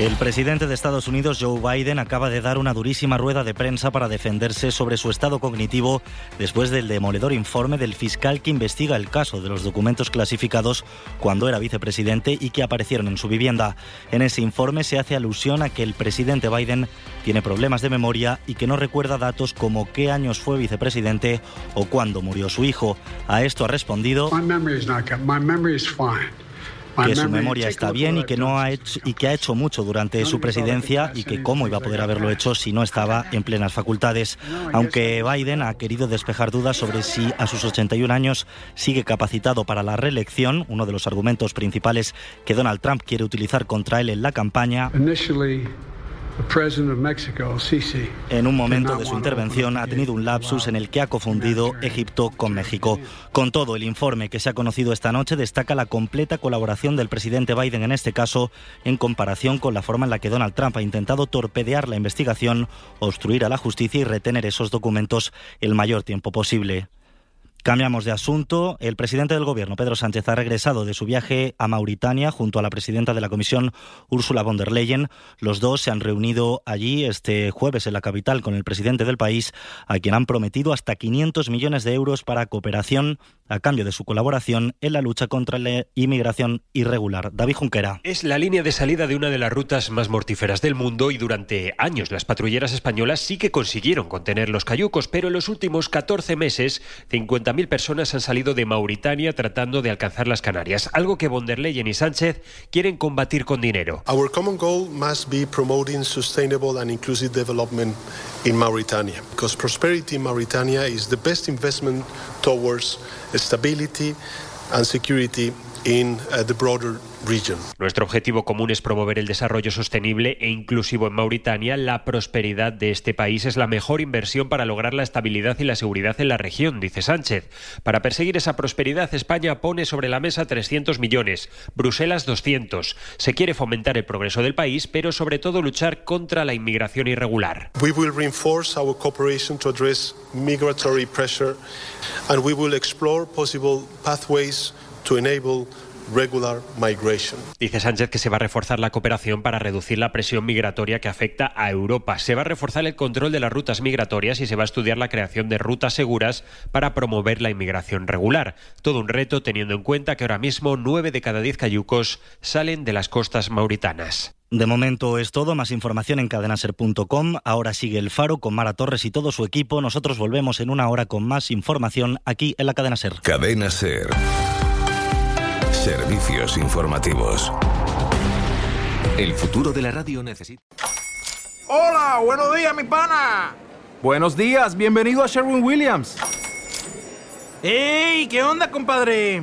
El presidente de Estados Unidos, Joe Biden, acaba de dar una durísima rueda de prensa para defenderse sobre su estado cognitivo después del demoledor informe del fiscal que investiga el caso de los documentos clasificados cuando era vicepresidente y que aparecieron en su vivienda. En ese informe se hace alusión a que el presidente Biden tiene problemas de memoria y que no recuerda datos como qué años fue vicepresidente o cuándo murió su hijo. A esto ha respondido My que su memoria está bien y que no ha hecho y que ha hecho mucho durante su presidencia y que cómo iba a poder haberlo hecho si no estaba en plenas facultades. Aunque Biden ha querido despejar dudas sobre si a sus 81 años sigue capacitado para la reelección, uno de los argumentos principales que Donald Trump quiere utilizar contra él en la campaña, En un momento de su intervención ha tenido un lapsus en el que ha confundido Egipto con México. Con todo, el informe que se ha conocido esta noche destaca la completa colaboración del presidente Biden en este caso en comparación con la forma en la que Donald Trump ha intentado torpedear la investigación, obstruir a la justicia y retener esos documentos el mayor tiempo posible. Cambiamos de asunto. El presidente del Gobierno, Pedro Sánchez, ha regresado de su viaje a Mauritania junto a la presidenta de la Comisión, Ursula von der Leyen. Los dos se han reunido allí este jueves en la capital con el presidente del país, a quien han prometido hasta 500 millones de euros para cooperación a cambio de su colaboración en la lucha contra la inmigración irregular. David Junquera. Es la línea de salida de una de las rutas más mortíferas del mundo y durante años las patrulleras españolas sí que consiguieron contener los cayucos, pero en los últimos 14 meses 50.000 personas han salido de Mauritania tratando de alcanzar las Canarias, algo que von der Leyen y Sánchez quieren combatir con dinero. Our common goal must be promoting sustainable and inclusive development in Mauritania, because prosperity in Mauritania is the best investment towards stability and security in uh, the broader region. Nuestro objetivo común es promover el desarrollo sostenible e inclusivo en Mauritania. La prosperidad de este país es la mejor inversión para lograr la estabilidad y la seguridad en la región, dice Sánchez. Para perseguir esa prosperidad, España pone sobre la mesa 300 millones, Bruselas 200. Se quiere fomentar el progreso del país, pero sobre todo luchar contra la inmigración irregular. We will reinforce our cooperation to address migratory pressure and we will explore possible pathways to enable regular migration. Dice Sánchez que se va a reforzar la cooperación para reducir la presión migratoria que afecta a Europa. Se va a reforzar el control de las rutas migratorias y se va a estudiar la creación de rutas seguras para promover la inmigración regular. Todo un reto teniendo en cuenta que ahora mismo nueve de cada diez cayucos salen de las costas mauritanas. De momento es todo, más información en cadenaser.com. Ahora sigue el Faro con Mara Torres y todo su equipo. Nosotros volvemos en una hora con más información aquí en la Cadena Ser. Cadena Ser. Servicios informativos. El futuro de la radio necesita. Hola, buenos días, mi pana. Buenos días, bienvenido a Sherwin Williams. ¡Ey! ¿Qué onda, compadre?